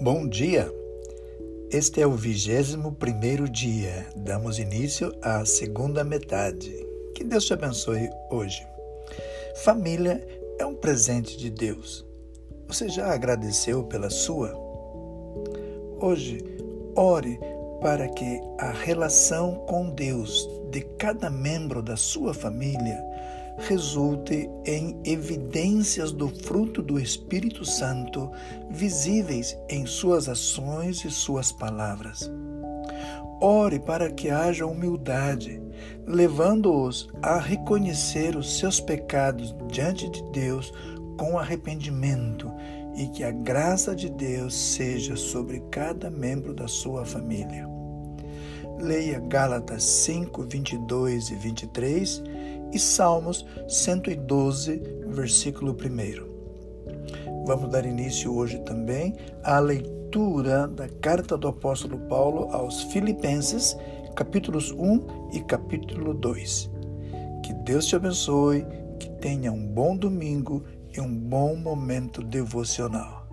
Bom dia! Este é o vigésimo primeiro dia. Damos início à segunda metade. Que Deus te abençoe hoje. Família é um presente de Deus. Você já agradeceu pela sua? Hoje, ore para que a relação com Deus de cada membro da sua família resulte em evidências do fruto do Espírito Santo visíveis em suas ações e suas palavras. Ore para que haja humildade, levando-os a reconhecer os seus pecados diante de Deus com arrependimento e que a graça de Deus seja sobre cada membro da sua família. Leia Gálatas 5, 22 e 23 e Salmos 112, versículo 1. Vamos dar início hoje também à leitura da carta do apóstolo Paulo aos Filipenses, capítulos 1 e capítulo 2. Que Deus te abençoe, que tenha um bom domingo e um bom momento devocional.